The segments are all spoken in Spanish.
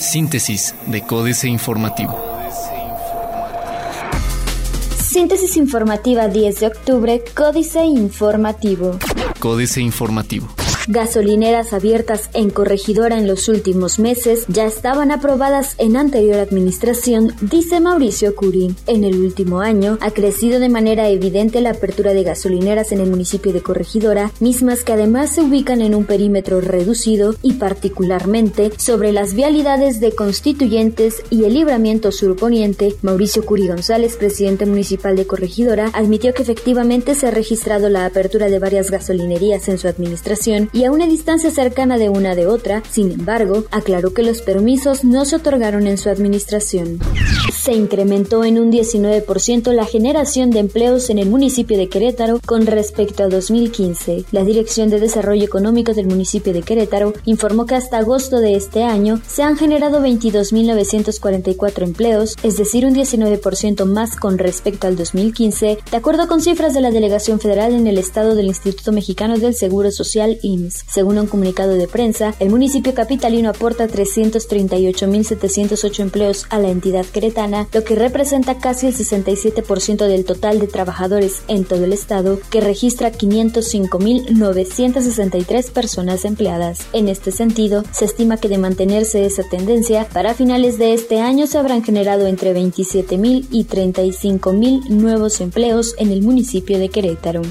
Síntesis de Códice Informativo. Síntesis informativa 10 de octubre, Códice Informativo. Códice Informativo. Gasolineras abiertas en Corregidora en los últimos meses ya estaban aprobadas en anterior administración, dice Mauricio Curi. En el último año ha crecido de manera evidente la apertura de gasolineras en el municipio de Corregidora, mismas que además se ubican en un perímetro reducido y particularmente sobre las vialidades de Constituyentes y el Libramiento Surponiente. Mauricio Curi González, presidente municipal de Corregidora, admitió que efectivamente se ha registrado la apertura de varias gasolinerías en su administración y a una distancia cercana de una de otra, sin embargo, aclaró que los permisos no se otorgaron en su administración. Se incrementó en un 19% la generación de empleos en el municipio de Querétaro con respecto a 2015. La Dirección de Desarrollo Económico del municipio de Querétaro informó que hasta agosto de este año se han generado 22.944 empleos, es decir, un 19% más con respecto al 2015, de acuerdo con cifras de la Delegación Federal en el estado del Instituto Mexicano del Seguro Social IMSS. Según un comunicado de prensa, el municipio capitalino aporta 338.708 empleos a la entidad queretana, lo que representa casi el 67% del total de trabajadores en todo el estado, que registra 505.963 personas empleadas. En este sentido, se estima que de mantenerse esa tendencia, para finales de este año se habrán generado entre 27.000 y 35.000 nuevos empleos en el municipio de Querétaro.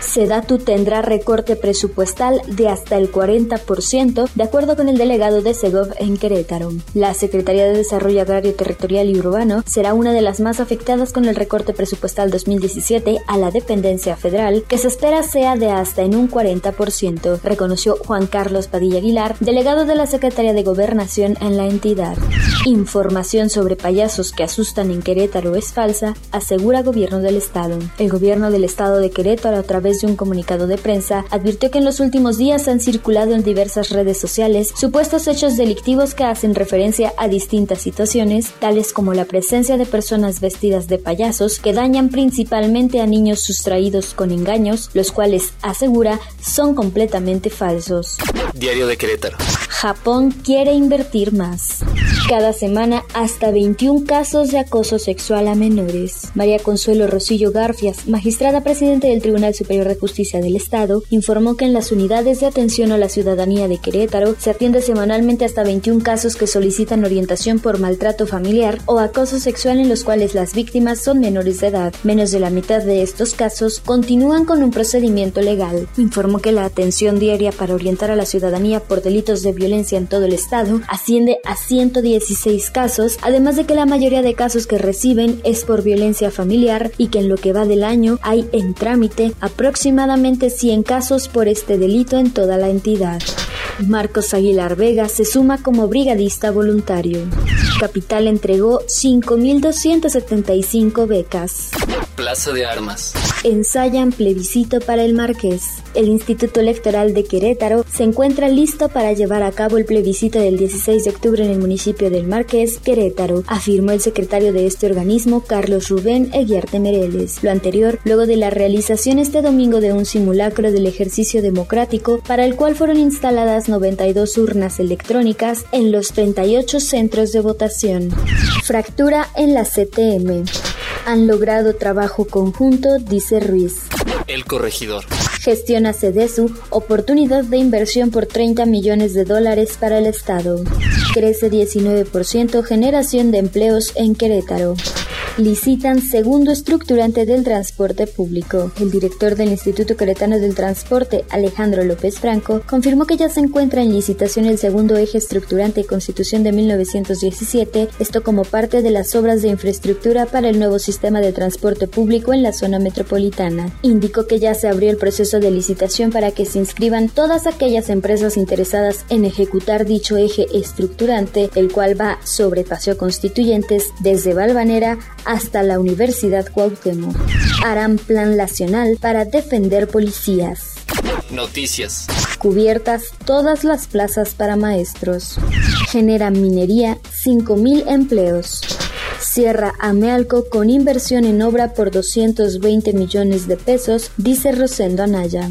Sedatu tendrá recorte presupuestal de hasta el 40%, de acuerdo con el delegado de Segov en Querétaro. La Secretaría de Desarrollo Agrario Territorial y Urbano será una de las más afectadas con el recorte presupuestal 2017 a la dependencia federal, que se espera sea de hasta en un 40%, reconoció Juan Carlos Padilla Aguilar, delegado de la Secretaría de Gobernación en la entidad. Información sobre payasos que asustan en Querétaro es falsa, asegura gobierno del estado. El gobierno del estado de Querétaro a través de un comunicado de prensa, advirtió que en los últimos días han circulado en diversas redes sociales supuestos hechos delictivos que hacen referencia a distintas situaciones, tales como la presencia de personas vestidas de payasos que dañan principalmente a niños sustraídos con engaños, los cuales, asegura, son completamente falsos. Diario de Querétaro. Japón quiere invertir más. Cada semana hasta 21 casos de acoso sexual a menores. María Consuelo Rosillo Garfias, magistrada presidente del Tribunal Superior de Justicia del Estado, informó que en las unidades de atención a la ciudadanía de Querétaro se atiende semanalmente hasta 21 casos que solicitan orientación por maltrato familiar o acoso sexual en los cuales las víctimas son menores de edad. Menos de la mitad de estos casos continúan con un procedimiento legal. Informó que la atención diaria para orientar a la ciudadanía por delitos de violencia en todo el Estado asciende a 116 casos, además de que la mayoría de casos que reciben es por violencia familiar y que en lo que va del año hay en trámite aproximadamente 100 casos por este delito en toda la entidad. Marcos Aguilar Vega se suma como brigadista voluntario. Capital entregó 5.275 becas. Plaza de Armas. Ensayan plebiscito para el Marqués. El Instituto Electoral de Querétaro se encuentra listo para llevar a cabo el plebiscito del 16 de octubre en el municipio del Marqués, Querétaro, afirmó el secretario de este organismo, Carlos Rubén Eguiarte Mereles. Lo anterior, luego de la realización este domingo de un simulacro del ejercicio democrático, para el cual fueron instaladas 92 urnas electrónicas en los 38 centros de votación. Fractura en la CTM. Han logrado trabajo conjunto, dice Ruiz. El corregidor. Gestiona CEDESU oportunidad de inversión por 30 millones de dólares para el Estado. Crece 19% generación de empleos en Querétaro licitan segundo estructurante del transporte público. El director del Instituto Queretano del Transporte, Alejandro López Franco, confirmó que ya se encuentra en licitación el segundo eje estructurante Constitución de 1917, esto como parte de las obras de infraestructura para el nuevo sistema de transporte público en la zona metropolitana. Indicó que ya se abrió el proceso de licitación para que se inscriban todas aquellas empresas interesadas en ejecutar dicho eje estructurante, el cual va sobre Paseo Constituyentes desde Valvanera hasta la Universidad Cuauhtémoc. Harán plan nacional para defender policías. Noticias. Cubiertas todas las plazas para maestros. Genera minería 5.000 empleos. Cierra Amealco con inversión en obra por 220 millones de pesos, dice Rosendo Anaya.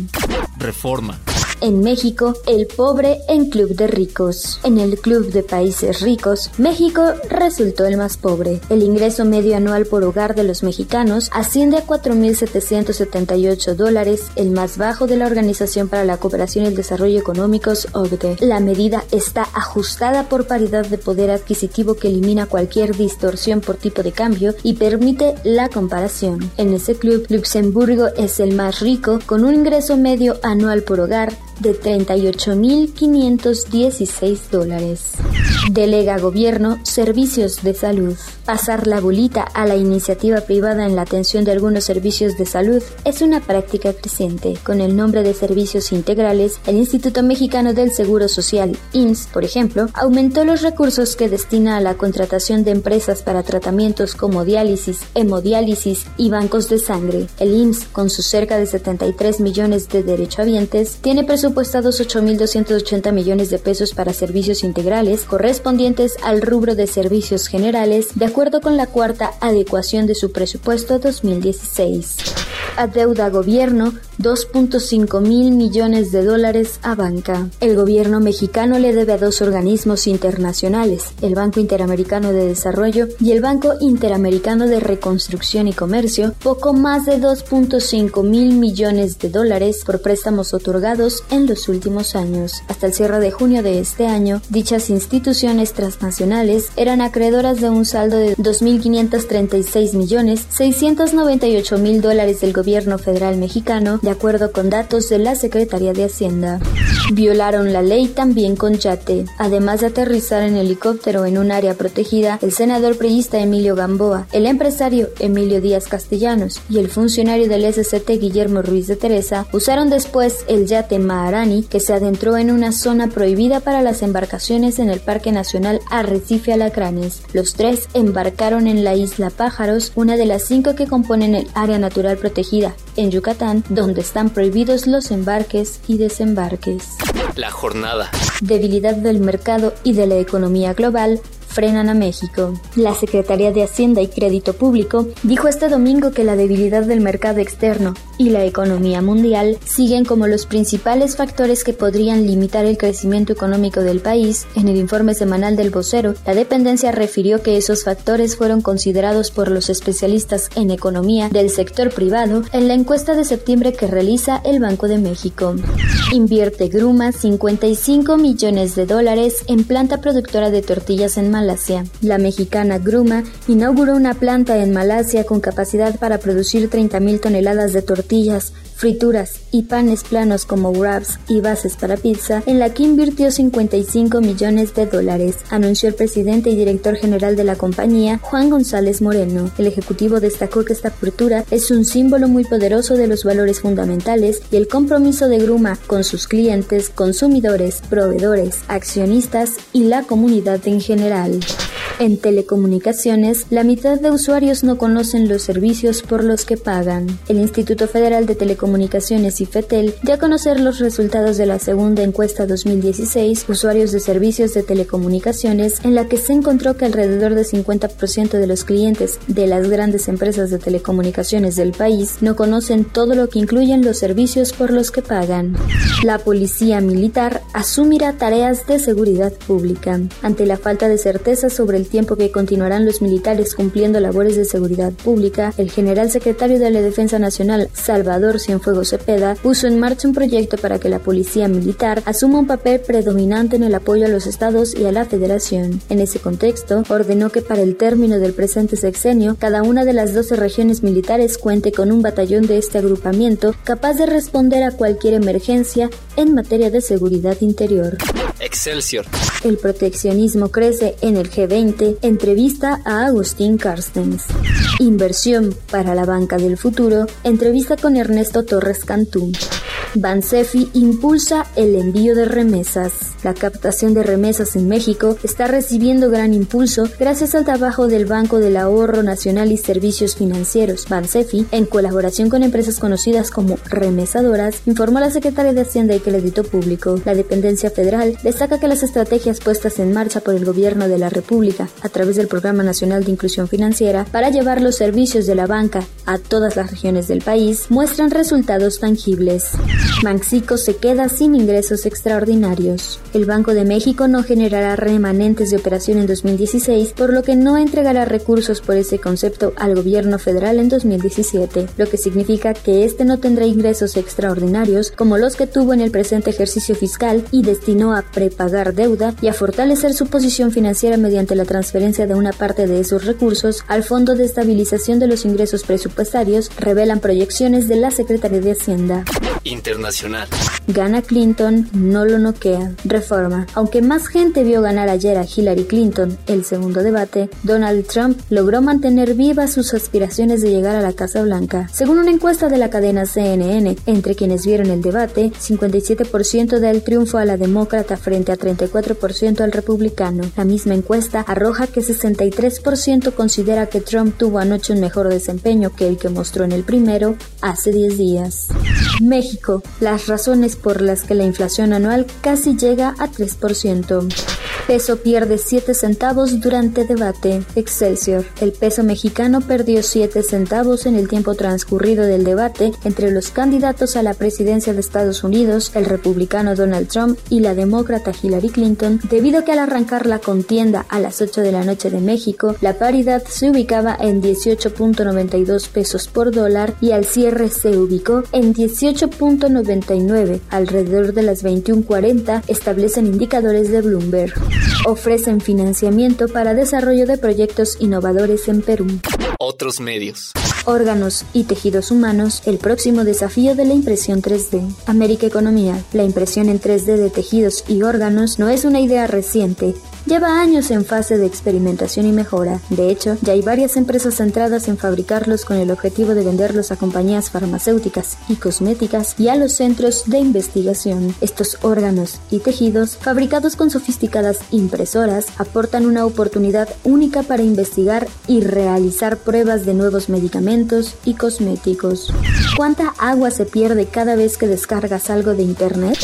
Reforma. En México, el pobre en Club de Ricos. En el Club de Países Ricos, México resultó el más pobre. El ingreso medio anual por hogar de los mexicanos asciende a 4.778 dólares, el más bajo de la Organización para la Cooperación y el Desarrollo Económicos, OCDE. La medida está ajustada por paridad de poder adquisitivo que elimina cualquier distorsión por tipo de cambio y permite la comparación. En ese club, Luxemburgo es el más rico, con un ingreso medio anual por hogar de 38.516 dólares. Delega Gobierno Servicios de Salud. Pasar la bolita a la iniciativa privada en la atención de algunos servicios de salud es una práctica creciente. Con el nombre de servicios integrales, el Instituto Mexicano del Seguro Social, IMSS, por ejemplo, aumentó los recursos que destina a la contratación de empresas para tratamientos como diálisis, hemodiálisis y bancos de sangre. El IMSS, con sus cerca de 73 millones de derechohabientes, tiene presupuesto presupuestados 8.280 millones de pesos para servicios integrales correspondientes al rubro de servicios generales, de acuerdo con la cuarta adecuación de su presupuesto 2016. Adeuda gobierno 2.5 mil millones de dólares a banca. El gobierno mexicano le debe a dos organismos internacionales, el Banco Interamericano de Desarrollo y el Banco Interamericano de Reconstrucción y Comercio, poco más de 2.5 mil millones de dólares por préstamos otorgados en los últimos años. Hasta el cierre de junio de este año, dichas instituciones transnacionales eran acreedoras de un saldo de 2.536 millones 698 mil dólares del gobierno federal mexicano, de acuerdo con datos de la Secretaría de Hacienda. Violaron la ley también con yate. Además de aterrizar en helicóptero en un área protegida, el senador priista Emilio Gamboa, el empresario Emilio Díaz Castellanos y el funcionario del SCT Guillermo Ruiz de Teresa usaron después el yate Maharani que se adentró en una zona prohibida para las embarcaciones en el Parque Nacional Arrecife Alacranes. Los tres embarcaron en la isla Pájaros, una de las cinco que componen el área natural protegida en Yucatán, donde están prohibidos los embarques y desembarques. La jornada. Debilidad del mercado y de la economía global frenan a México. La Secretaría de Hacienda y Crédito Público dijo este domingo que la debilidad del mercado externo y la economía mundial siguen como los principales factores que podrían limitar el crecimiento económico del país. En el informe semanal del vocero, la dependencia refirió que esos factores fueron considerados por los especialistas en economía del sector privado en la encuesta de septiembre que realiza el Banco de México. Invierte Gruma 55 millones de dólares en planta productora de tortillas en La mexicana Gruma inauguró una planta en Malasia con capacidad para producir 30.000 toneladas de tortillas, frituras y panes planos como wraps y bases para pizza, en la que invirtió 55 millones de dólares, anunció el presidente y director general de la compañía, Juan González Moreno. El ejecutivo destacó que esta apertura es un símbolo muy poderoso de los valores fundamentales y el compromiso de Gruma con sus clientes, consumidores, proveedores, accionistas y la comunidad en general. En telecomunicaciones, la mitad de usuarios no conocen los servicios por los que pagan. El Instituto Federal de Telecomunicaciones y FETEL dio a conocer los resultados de la segunda encuesta 2016, usuarios de servicios de telecomunicaciones, en la que se encontró que alrededor del 50% de los clientes de las grandes empresas de telecomunicaciones del país no conocen todo lo que incluyen los servicios por los que pagan. La policía militar asumirá tareas de seguridad pública. Ante la falta de certeza sobre el tiempo que continuarán los militares cumpliendo labores de seguridad pública, el general secretario de la Defensa Nacional, Salvador Cienfuegos Cepeda, puso en marcha un proyecto para que la policía militar asuma un papel predominante en el apoyo a los estados y a la federación. En ese contexto, ordenó que para el término del presente sexenio, cada una de las 12 regiones militares cuente con un batallón de este agrupamiento capaz de responder a cualquier emergencia en materia de seguridad interior. Excelsior. El proteccionismo crece en el G20. Entrevista a Agustín Carstens. Inversión para la banca del futuro. Entrevista con Ernesto Torres Cantú. Bansefi impulsa el envío de remesas. La captación de remesas en México está recibiendo gran impulso gracias al trabajo del Banco del Ahorro Nacional y Servicios Financieros, Bansefi, en colaboración con empresas conocidas como remesadoras, informó la secretaria de Hacienda y Crédito Público. La dependencia federal destaca que las estrategias puestas en marcha por el gobierno de la República a través del Programa Nacional de Inclusión Financiera para llevar los servicios de la banca a todas las regiones del país muestran resultados tangibles. Manxico se queda sin ingresos extraordinarios. El Banco de México no generará remanentes de operación en 2016, por lo que no entregará recursos por ese concepto al gobierno federal en 2017, lo que significa que este no tendrá ingresos extraordinarios como los que tuvo en el presente ejercicio fiscal y destinó a prepagar deuda y a fortalecer su posición financiera mediante la transferencia de una parte de esos recursos al Fondo de Estabilización de los Ingresos Presupuestarios, revelan proyecciones de la Secretaría de Hacienda. Gana Clinton, no lo noquea. Reforma. Aunque más gente vio ganar ayer a Hillary Clinton el segundo debate, Donald Trump logró mantener vivas sus aspiraciones de llegar a la Casa Blanca. Según una encuesta de la cadena CNN, entre quienes vieron el debate, 57% da el triunfo a la demócrata frente a 34% al republicano. La misma encuesta arroja que 63% considera que Trump tuvo anoche un mejor desempeño que el que mostró en el primero hace 10 días. México. Las razones por las que la inflación anual casi llega a 3%. Peso pierde 7 centavos durante debate. Excelsior. El peso mexicano perdió 7 centavos en el tiempo transcurrido del debate entre los candidatos a la presidencia de Estados Unidos, el republicano Donald Trump y la demócrata Hillary Clinton, debido a que al arrancar la contienda a las 8 de la noche de México, la paridad se ubicaba en 18.92 pesos por dólar y al cierre se ubicó en 18.99, alrededor de las 21.40, establecen indicadores de Bloomberg. Ofrecen financiamiento para desarrollo de proyectos innovadores en Perú. Otros medios. Órganos y tejidos humanos, el próximo desafío de la impresión 3D. América Economía. La impresión en 3D de tejidos y órganos no es una idea reciente, Lleva años en fase de experimentación y mejora. De hecho, ya hay varias empresas centradas en fabricarlos con el objetivo de venderlos a compañías farmacéuticas y cosméticas y a los centros de investigación. Estos órganos y tejidos, fabricados con sofisticadas impresoras, aportan una oportunidad única para investigar y realizar pruebas de nuevos medicamentos y cosméticos. ¿Cuánta agua se pierde cada vez que descargas algo de Internet?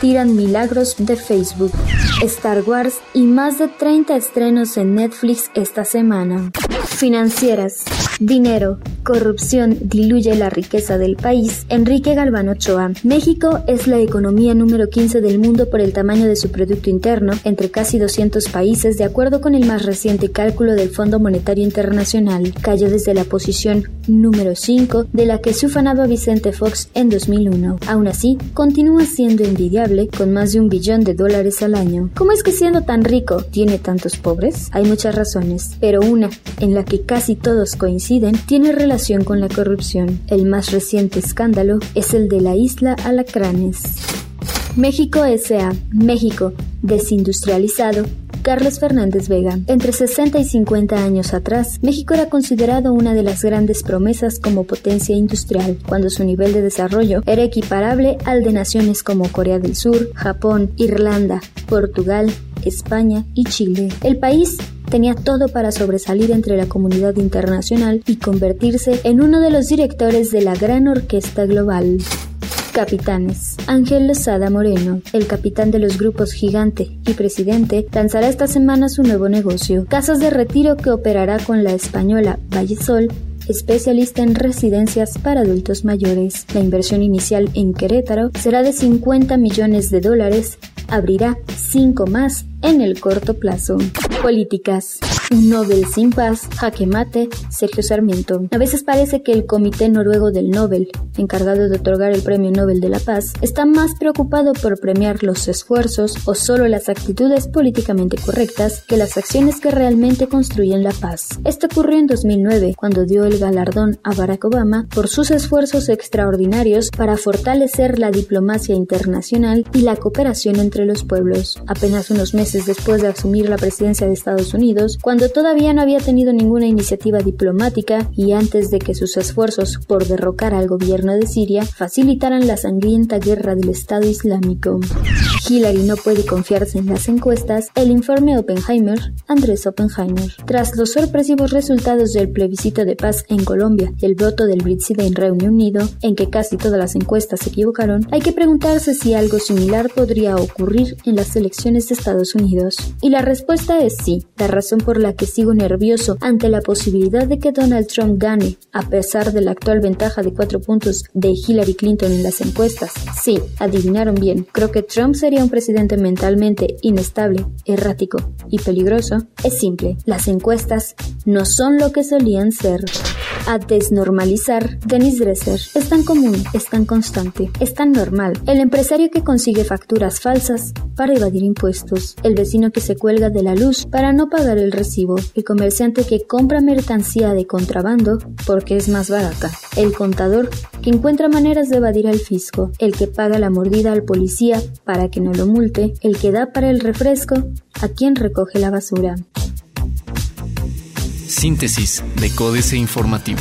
Tiran milagros de Facebook. Star Wars y más de 30 estrenos en Netflix esta semana. Financieras. Dinero. Corrupción diluye la riqueza del país. Enrique Galván Ochoa. México es la economía número 15 del mundo por el tamaño de su Producto Interno, entre casi 200 países, de acuerdo con el más reciente cálculo del Fondo Monetario Internacional. Cayó desde la posición número 5 de la que se ufanaba Vicente Fox en 2001. Aún así, continúa siendo envidiable con más de un billón de dólares al año. ¿Cómo es que siendo tan rico tiene tantos pobres? Hay muchas razones, pero una en la que casi todos coinciden tiene relación con la corrupción. El más reciente escándalo es el de la isla Alacranes. México S.A. México, desindustrializado, Carlos Fernández Vega. Entre 60 y 50 años atrás, México era considerado una de las grandes promesas como potencia industrial, cuando su nivel de desarrollo era equiparable al de naciones como Corea del Sur, Japón, Irlanda, Portugal, España y Chile. El país tenía todo para sobresalir entre la comunidad internacional y convertirse en uno de los directores de la gran orquesta global. Capitanes. Ángel Lozada Moreno, el capitán de los grupos Gigante y Presidente, lanzará esta semana su nuevo negocio, casas de retiro que operará con la española Vallesol especialista en residencias para adultos mayores. La inversión inicial en Querétaro será de 50 millones de dólares, abrirá 5 más en el corto plazo. Políticas. Un Nobel sin paz, jaque mate, Sergio Sarmiento. A veces parece que el Comité Noruego del Nobel, encargado de otorgar el Premio Nobel de la Paz, está más preocupado por premiar los esfuerzos o solo las actitudes políticamente correctas que las acciones que realmente construyen la paz. Esto ocurrió en 2009, cuando dio el galardón a Barack Obama por sus esfuerzos extraordinarios para fortalecer la diplomacia internacional y la cooperación entre los pueblos. Apenas unos meses después de asumir la presidencia de Estados Unidos, cuando todavía no había tenido ninguna iniciativa diplomática y antes de que sus esfuerzos por derrocar al gobierno de Siria facilitaran la sangrienta guerra del Estado Islámico. Hillary no puede confiarse en las encuestas, el informe Oppenheimer, Andrés Oppenheimer. Tras los sorpresivos resultados del plebiscito de paz en Colombia y el voto del Brexit en Reino Unido, en que casi todas las encuestas se equivocaron, hay que preguntarse si algo similar podría ocurrir en las elecciones de Estados Unidos. Y la respuesta es sí. La razón por la que sigo nervioso ante la posibilidad de que Donald Trump gane, a pesar de la actual ventaja de cuatro puntos de Hillary Clinton en las encuestas. Sí, adivinaron bien. Creo que Trump sería un presidente mentalmente inestable, errático y peligroso. Es simple, las encuestas no son lo que solían ser. A desnormalizar, Dennis Dresser es tan común, es tan constante, es tan normal. El empresario que consigue facturas falsas para evadir impuestos, el vecino que se cuelga de la luz para no pagar el recibo, el comerciante que compra mercancía de contrabando porque es más barata, el contador que encuentra maneras de evadir al fisco, el que paga la mordida al policía para que no lo multe, el que da para el refresco a quien recoge la basura. Síntesis de Códice Informativo.